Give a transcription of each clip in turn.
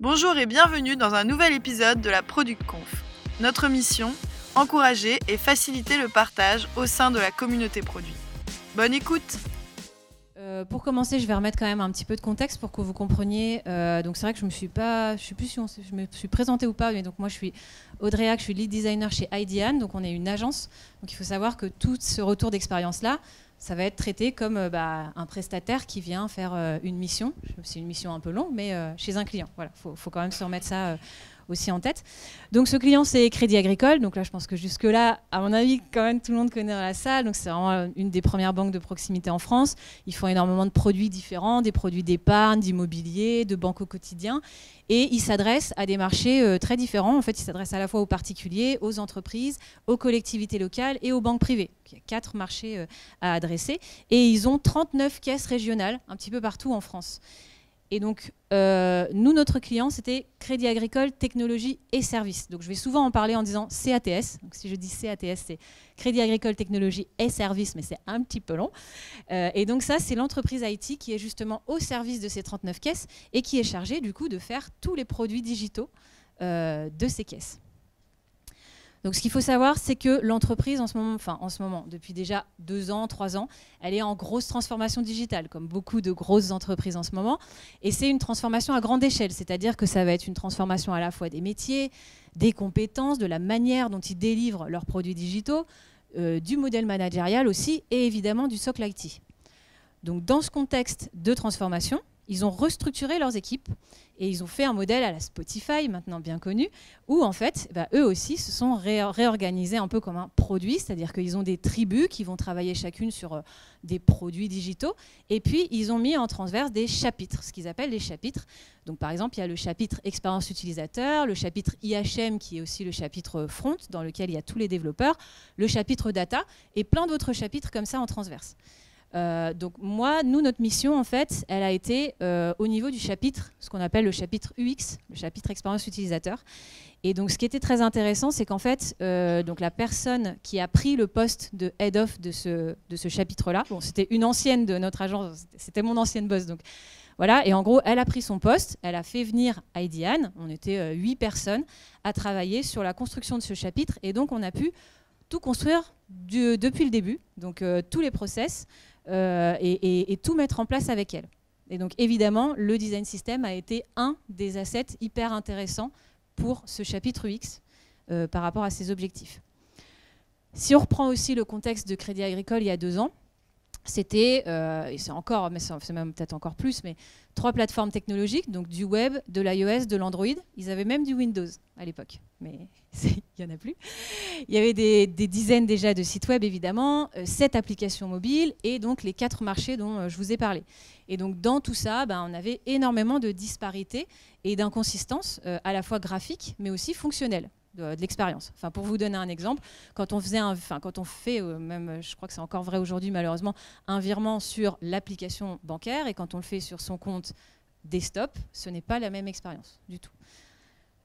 Bonjour et bienvenue dans un nouvel épisode de la Product Conf. Notre mission encourager et faciliter le partage au sein de la communauté produit. Bonne écoute euh, pour commencer, je vais remettre quand même un petit peu de contexte pour que vous compreniez. Euh, donc c'est vrai que je me suis pas, je sais plus si je me suis présentée ou pas, mais donc moi je suis Audrey Hack, je suis lead designer chez IDEAN, donc on est une agence. Donc il faut savoir que tout ce retour d'expérience là, ça va être traité comme euh, bah, un prestataire qui vient faire une mission. C'est une mission un peu longue, mais chez un client. Voilà, faut quand même se remettre ça aussi en tête. Donc ce client, c'est Crédit Agricole. Donc là, je pense que jusque-là, à mon avis, quand même, tout le monde connaît la salle. Donc c'est vraiment une des premières banques de proximité en France. Ils font énormément de produits différents, des produits d'épargne, d'immobilier, de banque au quotidien. Et ils s'adressent à des marchés euh, très différents. En fait, ils s'adressent à la fois aux particuliers, aux entreprises, aux collectivités locales et aux banques privées. Il y a quatre marchés euh, à adresser. Et ils ont 39 caisses régionales, un petit peu partout en France. Et donc, euh, nous, notre client, c'était Crédit Agricole, Technologie et Services. Donc, je vais souvent en parler en disant CATS. Donc, si je dis CATS, c'est Crédit Agricole, Technologie et Services, mais c'est un petit peu long. Euh, et donc, ça, c'est l'entreprise IT qui est justement au service de ces 39 caisses et qui est chargée, du coup, de faire tous les produits digitaux euh, de ces caisses. Donc ce qu'il faut savoir, c'est que l'entreprise en ce moment, enfin en ce moment, depuis déjà deux ans, trois ans, elle est en grosse transformation digitale, comme beaucoup de grosses entreprises en ce moment. Et c'est une transformation à grande échelle, c'est-à-dire que ça va être une transformation à la fois des métiers, des compétences, de la manière dont ils délivrent leurs produits digitaux, euh, du modèle managérial aussi, et évidemment du socle IT. Donc dans ce contexte de transformation, ils ont restructuré leurs équipes et ils ont fait un modèle à la Spotify, maintenant bien connu, où en fait, bah, eux aussi se sont réorganisés un peu comme un produit, c'est-à-dire qu'ils ont des tribus qui vont travailler chacune sur euh, des produits digitaux, et puis ils ont mis en transverse des chapitres, ce qu'ils appellent les chapitres. Donc par exemple, il y a le chapitre expérience utilisateur, le chapitre IHM qui est aussi le chapitre front, dans lequel il y a tous les développeurs, le chapitre data, et plein d'autres chapitres comme ça en transverse. Euh, donc moi, nous, notre mission, en fait, elle a été euh, au niveau du chapitre, ce qu'on appelle le chapitre UX, le chapitre expérience utilisateur. Et donc ce qui était très intéressant, c'est qu'en fait, euh, donc la personne qui a pris le poste de head of de ce, de ce chapitre-là, bon, c'était une ancienne de notre agence, c'était mon ancienne boss, donc voilà. Et en gros, elle a pris son poste, elle a fait venir Aidiane, on était huit personnes, à travailler sur la construction de ce chapitre, et donc on a pu tout construire depuis le début, donc tous les process. Euh, et, tout mettre en place avec elle. Et donc évidemment, le design system a été un des assets hyper intéressants pour ce chapitre UX euh, par rapport à ses objectifs. Si on reprend aussi le contexte de Crédit Agricole il y a deux ans, c'était, euh, et c'est encore, mais c'est même peut-être encore plus, mais trois plateformes technologiques, donc du web, de l'iOS, de l'Android. Ils avaient même du Windows à l'époque, mais il n'y en a plus. Il y avait des, dizaines déjà de sites web, évidemment, euh, sept applications mobiles et donc les quatre marchés dont euh, je vous ai parlé. Et donc dans tout ça, ben, on avait énormément de disparités et d'inconsistances, à la fois graphiques, mais aussi fonctionnelles de, l'expérience. Enfin, pour vous donner un exemple, quand on faisait, enfin, quand on fait, euh, même, je crois que c'est encore vrai aujourd'hui malheureusement, un virement sur l'application bancaire et quand on le fait sur son compte desktop, ce n'est pas la même expérience du tout.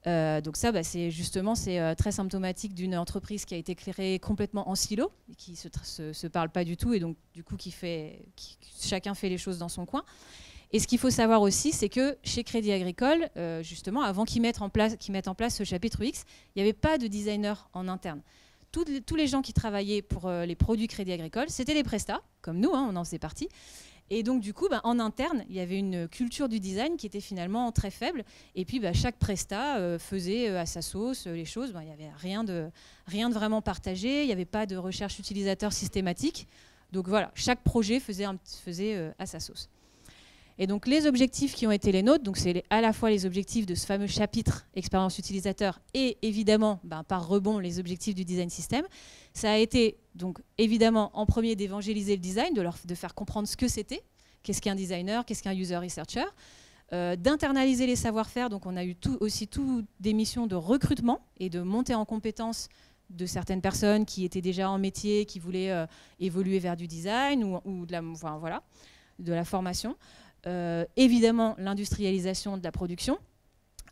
Euh, donc ça, bah, c'est justement c'est euh, très symptomatique d'une entreprise qui a été créée complètement en silo, qui se, se, se, parle pas du tout et donc du coup qui fait, qui, chacun fait les choses dans son coin. Et ce qu'il faut savoir aussi, c'est que chez Crédit Agricole, euh, justement, avant qu'ils mettent, en place, ce chapitre X, il n'y avait pas de designer en interne. Tous les, gens qui travaillaient pour euh, les produits Crédit Agricole, c'était des prestats, comme nous, hein, on en faisait partie. Et donc, du coup, bah, en interne, il y avait une culture du design qui était finalement très faible. Et puis, bah, chaque prestat euh, faisait à sa sauce les choses. Bah, il n'y avait rien de, vraiment partagé. Il n'y avait pas de recherche utilisateur systématique. Donc voilà, chaque projet faisait à sa sauce. Et donc les objectifs qui ont été les nôtres, donc c'est à la fois les objectifs de ce fameux chapitre expérience utilisateur et évidemment ben, par rebond les objectifs du design system. Ça a été donc évidemment en premier d'évangéliser le design, de, leur, de faire comprendre ce que c'était, qu'est-ce qu'un designer, qu'est-ce qu'un user researcher, euh, d'internaliser les savoir-faire. Donc on a eu aussi tout des missions de recrutement et de montée en compétences de certaines personnes qui étaient déjà en métier, qui voulaient euh, évoluer vers du design ou, de, la, voilà, de la formation. Euh, évidemment l'industrialisation de la production,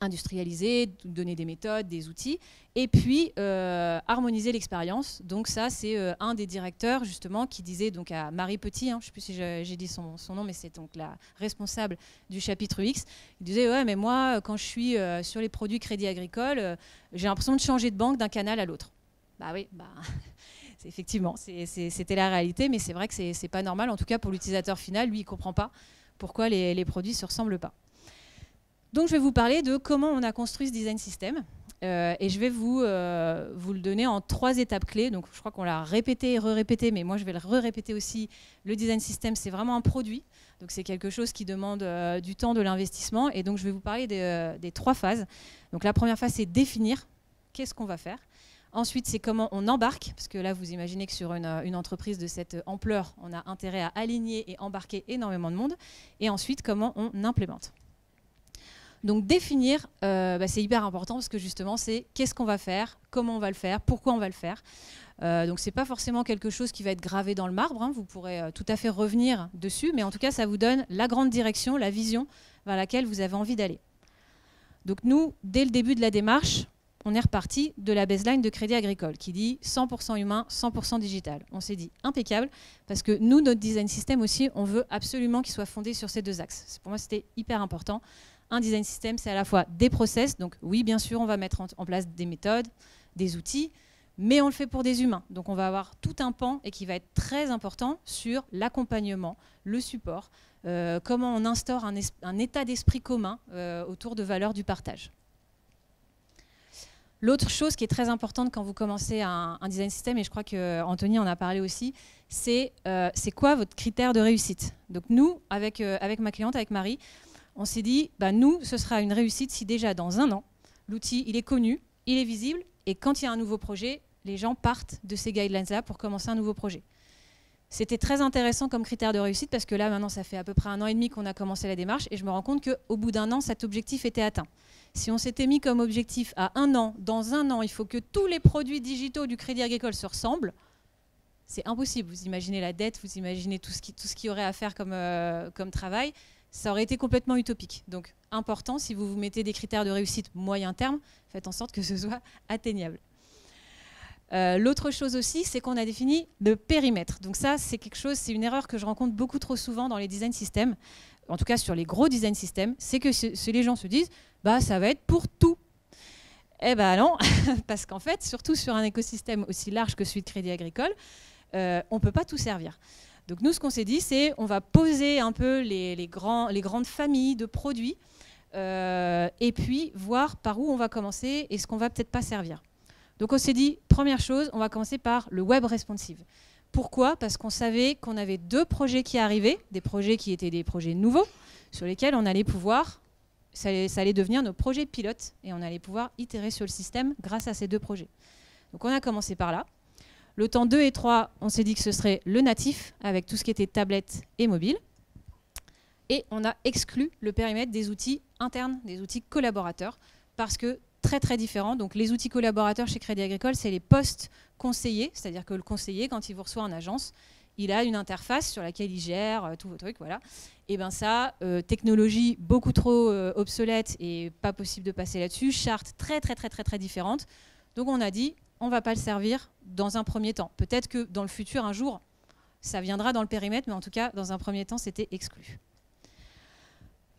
industrialiser, donner des méthodes, des outils, et puis euh, harmoniser l'expérience. Donc ça, c'est euh, un des directeurs justement qui disait donc à Marie Petit, hein, je ne sais plus si j'ai dit son, nom, mais c'est donc la responsable du chapitre X. Il disait ouais, mais moi, quand je suis sur les produits Crédit Agricole, j'ai l'impression de changer de banque d'un canal à l'autre. Bah oui, bah. effectivement, c'était la réalité, mais c'est vrai que c'est pas normal. En tout cas, pour l'utilisateur final, lui, il comprend pas pourquoi les, produits se ressemblent pas. Donc je vais vous parler de comment on a construit ce design system. Euh, et je vais vous, euh, vous le donner en trois étapes clés. Donc je crois qu'on l'a répété et re-répété, mais moi je vais le re-répéter aussi. Le design system, c'est vraiment un produit. Donc c'est quelque chose qui demande euh, du temps, de l'investissement. Et donc je vais vous parler des, des trois phases. Donc la première phase, c'est définir qu'est-ce qu'on va faire. Ensuite, c'est comment on embarque, parce que là, vous imaginez que sur une, une, entreprise de cette ampleur, on a intérêt à aligner et embarquer énormément de monde. Et ensuite, comment on implémente. Donc définir, euh, bah, c'est hyper important parce que justement, c'est qu'est-ce qu'on va faire, comment on va le faire, pourquoi on va le faire. Euh, donc c'est pas forcément quelque chose qui va être gravé dans le marbre. Hein. vous pourrez euh, tout à fait revenir dessus, mais en tout cas, ça vous donne la grande direction, la vision vers laquelle vous avez envie d'aller. Donc nous, dès le début de la démarche, on est reparti de la baseline de Crédit Agricole qui dit 100% humain, 100% digital. On s'est dit impeccable parce que nous, notre design system aussi, on veut absolument qu'il soit fondé sur ces deux axes. Pour moi, c'était hyper important. Un design system, c'est à la fois des process, donc oui, bien sûr, on va mettre en, place des méthodes, des outils, mais on le fait pour des humains. Donc on va avoir tout un pan et qui va être très important sur l'accompagnement, le support, euh, comment on instaure un, état d'esprit commun euh, autour de valeurs du partage. L'autre chose qui est très importante quand vous commencez un, design system, et je crois qu'Anthony en a parlé aussi, c'est euh, quoi votre critère de réussite? Donc nous, avec, avec ma cliente, avec Marie, on s'est dit, bah, nous, ce sera une réussite si déjà dans un an, l'outil, il est connu, il est visible, et quand il y a un nouveau projet, les gens partent de ces guidelines-là pour commencer un nouveau projet. C'était très intéressant comme critère de réussite parce que là, maintenant, ça fait à peu près un an et demi qu'on a commencé la démarche et je me rends compte qu'au bout d'un an, cet objectif était atteint. Si on s'était mis comme objectif à un an, dans un an, il faut que tous les produits digitaux du Crédit Agricole se ressemblent, c'est impossible. Vous imaginez la dette, vous imaginez tout ce qu'il y aurait à faire comme, euh, comme travail ça aurait été complètement utopique. Donc, important, si vous vous mettez des critères de réussite moyen terme, faites en sorte que ce soit atteignable. Euh, l'autre chose aussi, c'est qu'on a défini le périmètre. Donc ça, c'est quelque chose, c'est une erreur que je rencontre beaucoup trop souvent dans les design systems, en tout cas sur les gros design systems, c'est que les gens se disent, bah ça va être pour tout. Eh ben non, parce qu'en fait, surtout sur un écosystème aussi large que celui de Crédit Agricole, euh, on ne peut pas tout servir. Donc nous, ce qu'on s'est dit, c'est on va poser un peu les, grandes familles de produits euh, et puis voir par où on va commencer et ce qu'on va peut-être pas servir. Donc on s'est dit, première chose, on va commencer par le web responsive. Pourquoi? Parce qu'on savait qu'on avait deux projets qui arrivaient, des projets qui étaient des projets nouveaux, sur lesquels on allait pouvoir, ça allait devenir nos projets pilotes, et on allait pouvoir itérer sur le système grâce à ces deux projets. Donc on a commencé par là. Le temps 2 et 3, on s'est dit que ce serait le natif, avec tout ce qui était tablette et mobile. Et on a exclu le périmètre des outils internes, des outils collaborateurs, parce que très très différents. Donc les outils collaborateurs chez Crédit Agricole, c'est les postes conseillers, c'est-à-dire que le conseiller, quand il vous reçoit en agence, il a une interface sur laquelle il gère euh, tous vos trucs, voilà. Et bien ça, euh, technologie beaucoup trop euh, obsolète et pas possible de passer là-dessus, charte très très très très très différente. Donc on a dit, on ne va pas le servir dans un premier temps. Peut-être que dans le futur, un jour, ça viendra dans le périmètre, mais en tout cas, dans un premier temps, c'était exclu.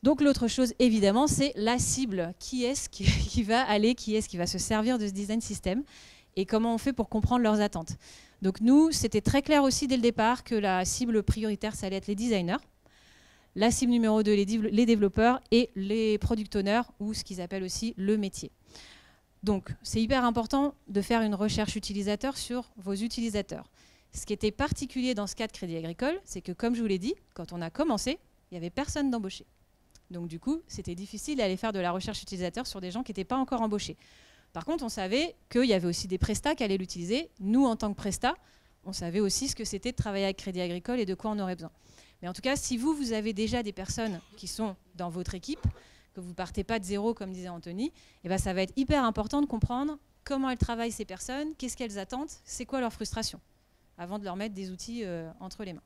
Donc l'autre chose, évidemment, c'est la cible. Qui est-ce qui, va aller, qui est-ce qui va se servir de ce design system et comment on fait pour comprendre leurs attentes. Donc nous, c'était très clair aussi dès le départ que la cible prioritaire, ça allait être les designers. La cible numéro 2, les développeurs et les product owners, ou ce qu'ils appellent aussi le métier. Donc, c'est hyper important de faire une recherche utilisateur sur vos utilisateurs. Ce qui était particulier dans ce cas de Crédit Agricole, c'est que, comme je vous l'ai dit, quand on a commencé, il n'y avait personne d'embauché. Donc, du coup, c'était difficile d'aller faire de la recherche utilisateur sur des gens qui n'étaient pas encore embauchés. Par contre, on savait qu'il y avait aussi des prestats qui allaient l'utiliser. Nous, en tant que prestats, on savait aussi ce que c'était de travailler avec Crédit Agricole et de quoi on aurait besoin. Mais en tout cas, si vous, vous avez déjà des personnes qui sont dans votre équipe, que vous partez pas de zéro, comme disait Anthony, eh ben ça va être hyper important de comprendre comment elles travaillent ces personnes, qu'est-ce qu'elles attendent, c'est quoi leur frustration, avant de leur mettre des outils euh, entre les mains.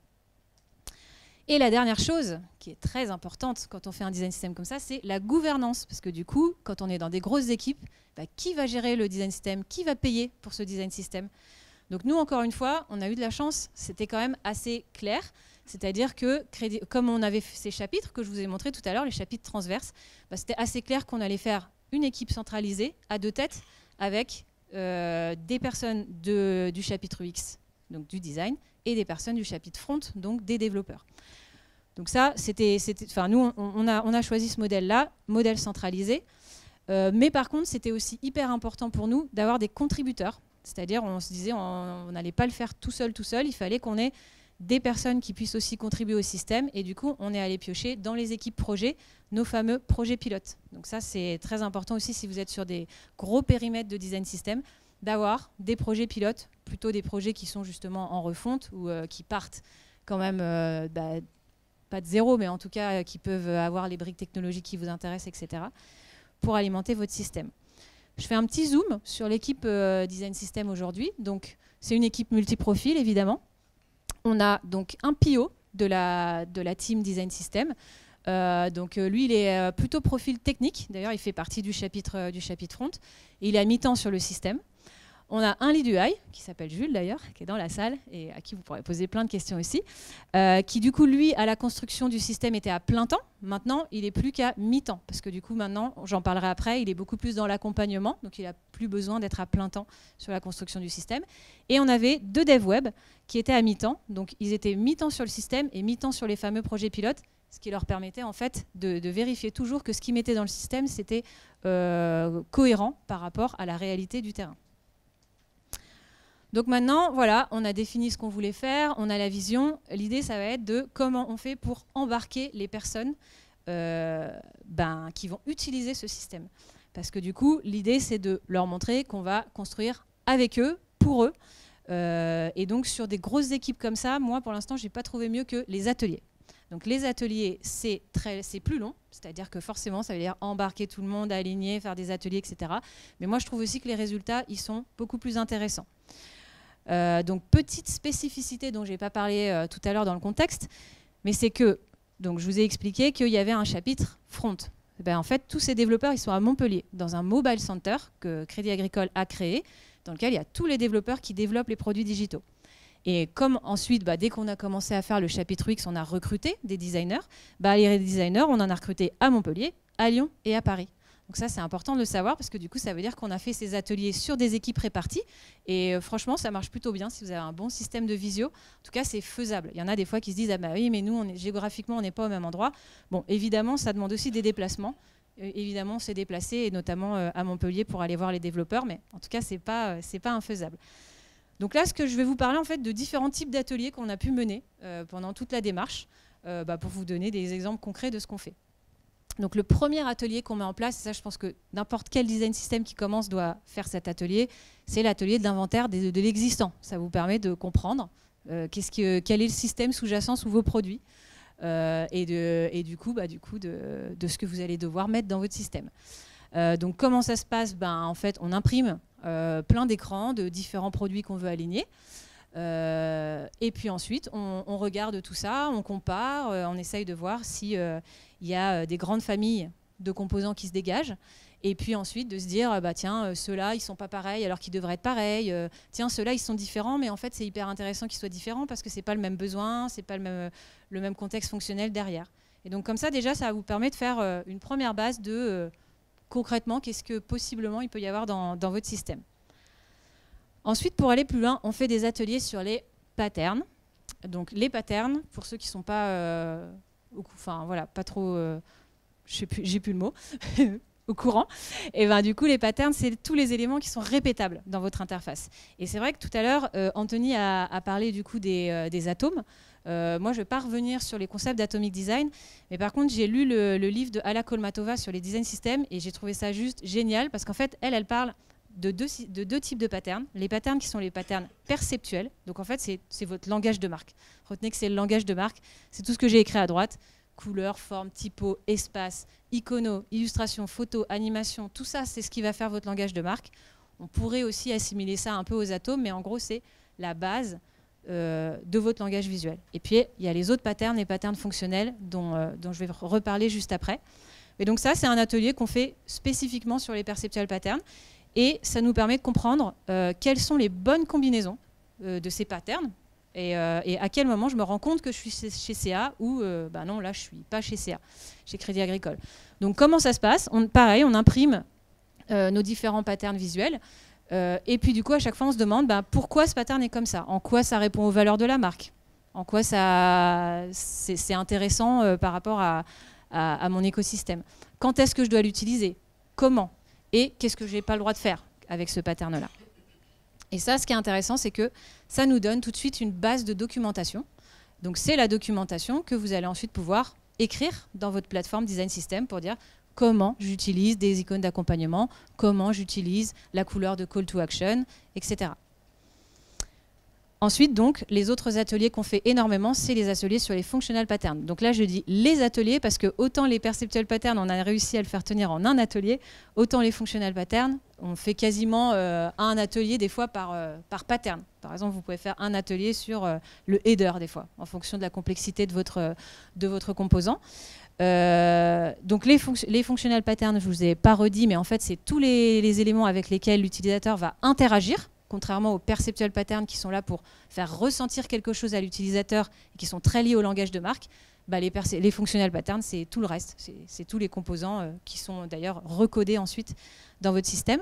Et la dernière chose qui est très importante quand on fait un design system comme ça, c'est la gouvernance. Parce que du coup, quand on est dans des grosses équipes, bah, qui va gérer le design system? Qui va payer pour ce design system? Donc nous, encore une fois, on a eu de la chance, c'était quand même assez clair. C'est-à-dire que, comme on avait ces chapitres que je vous ai montrés tout à l'heure, les chapitres transverses, bah, c'était assez clair qu'on allait faire une équipe centralisée à deux têtes avec euh, des personnes du chapitre X, donc du design, et des personnes du chapitre front, donc des développeurs. Donc ça, c'était, enfin nous, on, a, choisi ce modèle-là, modèle centralisé. Euh, mais par contre, c'était aussi hyper important pour nous d'avoir des contributeurs. C'est-à-dire, on se disait, on n'allait pas le faire tout seul, tout seul. Il fallait qu'on ait des personnes qui puissent aussi contribuer au système. Et du coup, on est allé piocher dans les équipes projets nos fameux projets pilotes. Donc ça, c'est très important aussi si vous êtes sur des gros périmètres de design system, d'avoir des projets pilotes, plutôt des projets qui sont justement en refonte ou euh, qui partent quand même, euh, bah, pas de zéro, mais en tout cas euh, qui peuvent avoir les briques technologiques qui vous intéressent, etc., pour alimenter votre système. Je fais un petit zoom sur l'équipe design system aujourd'hui. Donc, c'est une équipe multiprofil, évidemment. On a donc un PIO de la, de la team design system. Donc lui, il est plutôt profil technique. D'ailleurs, il fait partie du chapitre, du chapitre front. Et il est à mi-temps sur le système. On a un lead UI, qui s'appelle Jules d'ailleurs, qui est dans la salle et à qui vous pourrez poser plein de questions aussi, qui du coup, lui, à la construction du système, était à plein temps. Maintenant, il est plus qu'à mi-temps, parce que du coup, maintenant, j'en parlerai après, il est beaucoup plus dans l'accompagnement, donc il n'a plus besoin d'être à plein temps sur la construction du système. Et on avait deux devs web qui étaient à mi-temps, donc ils étaient mi-temps sur le système et mi-temps sur les fameux projets pilotes, ce qui leur permettait en fait de, vérifier toujours que ce qu'ils mettaient dans le système, c'était euh, cohérent par rapport à la réalité du terrain. Donc maintenant, voilà, on a défini ce qu'on voulait faire, on a la vision. L'idée, ça va être de comment on fait pour embarquer les personnes euh, ben, qui vont utiliser ce système. Parce que du coup, l'idée, c'est de leur montrer qu'on va construire avec eux, pour eux. Euh, et donc, sur des grosses équipes comme ça, moi, pour l'instant, je n'ai pas trouvé mieux que les ateliers. Donc les ateliers, c'est plus long, c'est-à-dire que forcément, ça veut dire embarquer tout le monde, aligner, faire des ateliers, etc. Mais moi, je trouve aussi que les résultats, ils sont beaucoup plus intéressants. Euh, donc petite spécificité dont je n'ai pas parlé euh, tout à l'heure dans le contexte, mais c'est que, donc je vous ai expliqué qu'il y avait un chapitre front. Eh ben, en fait, tous ces développeurs, ils sont à Montpellier, dans un mobile center que Crédit Agricole a créé, dans lequel il y a tous les développeurs qui développent les produits digitaux. Et comme ensuite, bah, dès qu'on a commencé à faire le chapitre X, on a recruté des designers, bah, les designers, on en a recruté à Montpellier, à Lyon et à Paris. Donc ça, c'est important de le savoir parce que du coup, ça veut dire qu'on a fait ces ateliers sur des équipes réparties. Et euh, franchement, ça marche plutôt bien si vous avez un bon système de visio. En tout cas, c'est faisable. Il y en a des fois qui se disent, ah bah oui, mais nous, on est, géographiquement, on n'est pas au même endroit. Bon, évidemment, ça demande aussi des déplacements. Euh, évidemment, on s'est déplacé, et notamment euh, à Montpellier pour aller voir les développeurs. Mais en tout cas, ce n'est pas, c'est pas infaisable. Donc là, ce que je vais vous parler en fait de différents types d'ateliers qu'on a pu mener pendant toute la démarche, bah, pour vous donner des exemples concrets de ce qu'on fait. Donc le premier atelier qu'on met en place, et ça je pense que n'importe quel design system qui commence doit faire cet atelier, c'est l'atelier de l'inventaire de, l'existant. Ça vous permet de comprendre euh, que, quel est le système sous-jacent sous vos produits et, de, et, du coup, bah, du coup de, ce que vous allez devoir mettre dans votre système. donc comment ça se passe? Ben, En fait, on imprime euh, plein d'écrans de différents produits qu'on veut aligner. Euh, et puis ensuite, on, regarde tout ça, on compare, euh, on essaye de voir s'il y a des grandes familles de composants qui se dégagent. Et puis ensuite de se dire, bah tiens, ceux-là, ils sont pas pareils alors qu'ils devraient être pareils. tiens, ceux-là, ils sont différents, mais en fait, c'est hyper intéressant qu'ils soient différents parce que c'est pas le même besoin, c'est pas le même, contexte fonctionnel derrière. Et donc comme ça, déjà, ça vous permet de faire une première base de concrètement, qu'est-ce que possiblement il peut y avoir dans, votre système. Ensuite, pour aller plus loin, on fait des ateliers sur les patterns. Donc les patterns, pour ceux qui ne sont pas, euh, enfin voilà, pas trop, euh, j'ai plus, le mot, au courant. Et ben du coup, les patterns, c'est tous les éléments qui sont répétables dans votre interface. Et c'est vrai que tout à l'heure, euh, Anthony a, parlé du coup des atomes. Euh, moi, je ne vais pas revenir sur les concepts d'atomic design, mais par contre, j'ai lu le, livre de Ala Kolmatova sur les design systems et j'ai trouvé ça juste génial parce qu'en fait, elle, elle parle de deux, de deux, types de patterns. Les patterns qui sont les patterns perceptuels. Donc en fait, c'est votre langage de marque. Retenez que c'est le langage de marque. C'est tout ce que j'ai écrit à droite. Couleur, forme, typo, espace, icono, illustration, photo, animation. Tout ça, c'est ce qui va faire votre langage de marque. On pourrait aussi assimiler ça un peu aux atomes, mais en gros, c'est la base de votre langage visuel. Et puis, il y a les autres patterns, les patterns fonctionnels dont, dont je vais reparler juste après. Et donc ça, c'est un atelier qu'on fait spécifiquement sur les perceptual patterns. Et ça nous permet de comprendre quelles sont les bonnes combinaisons de ces patterns euh, et, à quel moment je me rends compte que je suis chez CA ou euh, bah non, là je suis pas chez CA, chez Crédit Agricole. Donc comment ça se passe? On, Pareil, on imprime euh, nos différents patterns visuels. et puis du coup, à chaque fois, on se demande bah, pourquoi ce pattern est comme ça? En quoi ça répond aux valeurs de la marque? En quoi ça c'est intéressant par rapport à mon écosystème? Quand est-ce que je dois l'utiliser? Comment? Et qu'est-ce que je n'ai pas le droit de faire avec ce pattern-là? Et ça, ce qui est intéressant, c'est que ça nous donne tout de suite une base de documentation. Donc c'est la documentation que vous allez ensuite pouvoir écrire dans votre plateforme Design System pour dire comment j'utilise des icônes d'accompagnement, comment j'utilise la couleur de call to action, etc. Ensuite, donc, les autres ateliers qu'on fait énormément, c'est les ateliers sur les functional patterns. Donc là, je dis les ateliers parce que autant les perceptual patterns, on a réussi à le faire tenir en un atelier, autant les functional patterns, on fait quasiment euh, un atelier des fois par, euh, par pattern. Par exemple, vous pouvez faire un atelier sur euh, le header des fois, en fonction de la complexité de votre, de votre composant. donc les, les functional patterns, je vous ai pas redit, mais en fait, c'est tous les, les éléments avec lesquels l'utilisateur va interagir contrairement aux perceptual patterns qui sont là pour faire ressentir quelque chose à l'utilisateur et qui sont très liés au langage de marque, bah les, les functional patterns, c'est tout le reste. C'est tous les composants euh, qui sont d'ailleurs recodés ensuite dans votre système.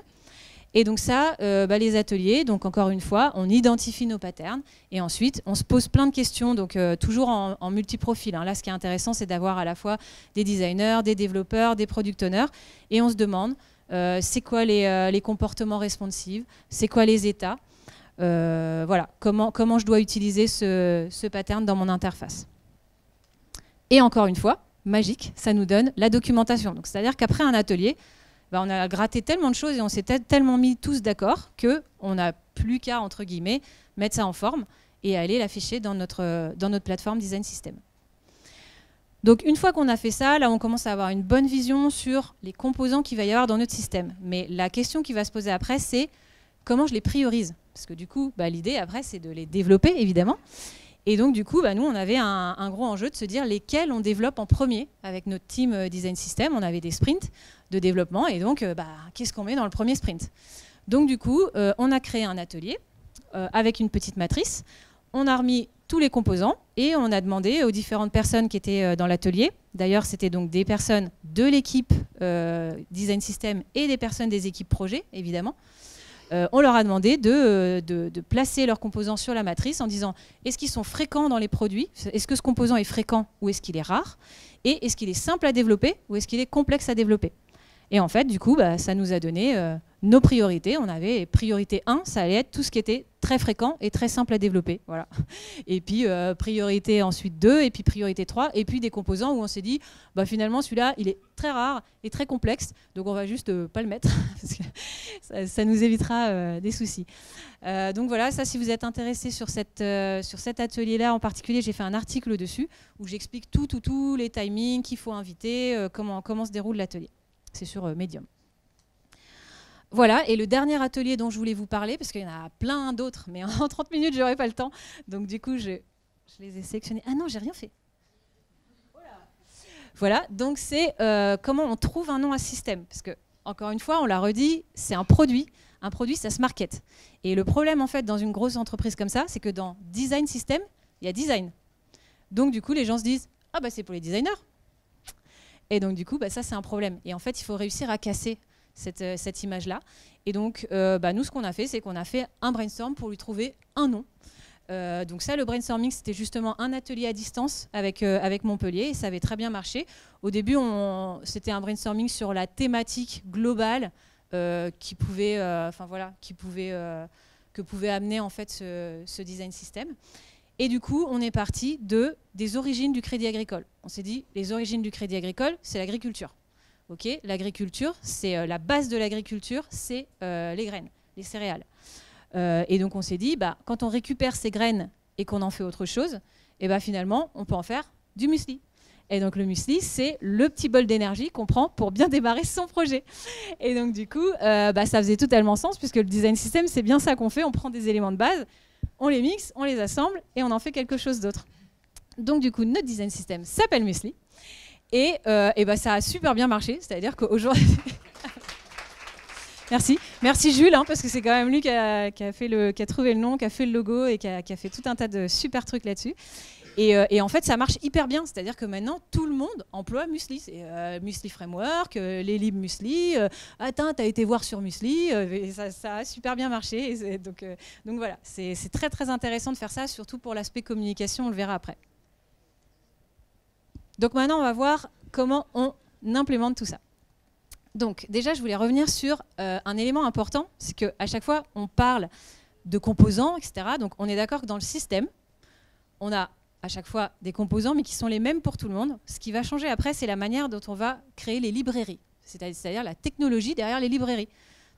Et donc ça, euh, bah les ateliers, donc encore une fois, on identifie nos patterns et ensuite on se pose plein de questions, donc euh, toujours en, en multiprofil. Hein. Là, ce qui est intéressant, c'est d'avoir à la fois des designers, des développeurs, des product owners, et on se demande c'est quoi euh, les, comportements responsifs, c'est quoi les états? Euh, voilà, comment, je dois utiliser ce, pattern dans mon interface? Et encore une fois, magique, ça nous donne la documentation. C'est-à-dire qu'après un atelier, bah, on a gratté tellement de choses et on s'est tellement mis tous d'accord qu'on n'a plus qu'à, entre guillemets, mettre ça en forme et aller l'afficher dans notre, dans notre plateforme Design System. Donc une fois qu'on a fait ça, là on commence à avoir une bonne vision sur les composants qu'il va y avoir dans notre système. Mais la question qui va se poser après, c'est comment je les priorise? Parce que du coup, bah, l'idée après, c'est de les développer, évidemment. Et donc du coup, bah, nous, on avait un, gros enjeu de se dire lesquels on développe en premier avec notre team euh, Design System. On avait des sprints de développement et donc, euh, bah, qu'est-ce qu'on met dans le premier sprint? Donc du coup, euh, on a créé un atelier avec une petite matrice. On a remis tous les composants et on a demandé aux différentes personnes qui étaient euh, dans l'atelier, d'ailleurs c'était donc des personnes de l'équipe euh, Design System et des personnes des équipes projet évidemment, euh, on leur a demandé de, placer leurs composants sur la matrice en disant est-ce qu'ils sont fréquents dans les produits? Est-ce que ce composant est fréquent ou est-ce qu'il est rare? Et est-ce qu'il est simple à développer ou est-ce qu'il est complexe à développer? Et en fait, du coup, bah, ça nous a donné nos priorités. On avait priorité 1, ça allait être tout ce qui était très fréquent et très simple à développer. Voilà. Et puis euh, priorité ensuite 2, et puis priorité 3, et puis des composants où on s'est dit, bah, finalement celui-là, il est très rare et très complexe, donc on va juste euh, pas le mettre, parce que ça, nous évitera euh, des soucis. donc voilà, ça si vous êtes intéressé sur, cette, sur cet atelier-là en particulier, j'ai fait un article dessus où j'explique tout, tout, tout, les timings qu'il faut inviter, comment, comment se déroule l'atelier. C'est sur Medium. Voilà, et le dernier atelier dont je voulais vous parler, parce qu'il y en a plein d'autres, mais en 30 minutes, je n'aurai pas le temps. Donc du coup, je, les ai sélectionnés. Ah non, j'ai rien fait. Voilà, donc c'est euh, comment on trouve un nom à système. Parce que, encore une fois, on l'a redit, c'est un produit. Un produit, ça se market. Et le problème, en fait, dans une grosse entreprise comme ça, c'est que dans design system, il y a design. Donc, du coup, les gens se disent Ah, bah, c'est pour les designers. Et donc, du coup, bah, ça, c'est un problème. Et en fait, il faut réussir à casser euh, cette, image-là. Et donc, euh, bah, nous, ce qu'on a fait, c'est qu'on a fait un brainstorm pour lui trouver un nom. Euh, donc ça, le brainstorming, c'était justement un atelier à distance avec, avec Montpellier et ça avait très bien marché. Au début, c'était un brainstorming sur la thématique globale qui pouvait, enfin voilà, qui pouvait, que pouvait amener en fait ce, design system. Et du coup, on est parti de des origines du crédit agricole. On s'est dit, les origines du crédit agricole, c'est l'agriculture. Ok, l'agriculture, c'est euh, la base de l'agriculture, c'est euh, les graines, les céréales. Euh, et donc on s'est dit, bah, quand on récupère ces graines et qu'on en fait autre chose, et bah, finalement, on peut en faire du muesli. Et donc le muesli, c'est le petit bol d'énergie qu'on prend pour bien démarrer son projet. Et donc du coup, bah, ça faisait totalement sens puisque le design system, c'est bien ça qu'on fait. On prend des éléments de base, on les mixe, on les assemble et on en fait quelque chose d'autre. Donc du coup, notre design system s'appelle Musli. Et, euh, bah, ça a super bien marché, c'est-à-dire qu'aujourd'hui... Merci. Merci Jules, hein, parce que c'est quand même lui qui a, fait le, trouvé le nom, qui a fait le logo et qui a, fait tout un tas de super trucs là-dessus. Euh, et, en fait, ça marche hyper bien. C'est-à-dire que maintenant, tout le monde emploie Musli. Euh, Musli Framework, les libres Musli. attends, t'as été voir sur Musli. et ça, a super bien marché. donc, donc voilà, c'est très très intéressant de faire ça, surtout pour l'aspect communication. On le verra après. Donc maintenant, on va voir comment on implémente tout ça. Donc déjà, je voulais revenir sur euh, un élément important, c'est qu'à chaque fois, on parle de composants, etc. Donc on est d'accord que dans le système, on a à chaque fois des composants, mais qui sont les mêmes pour tout le monde. Ce qui va changer après, c'est la manière dont on va créer les librairies, c'est-à-dire la technologie derrière les librairies.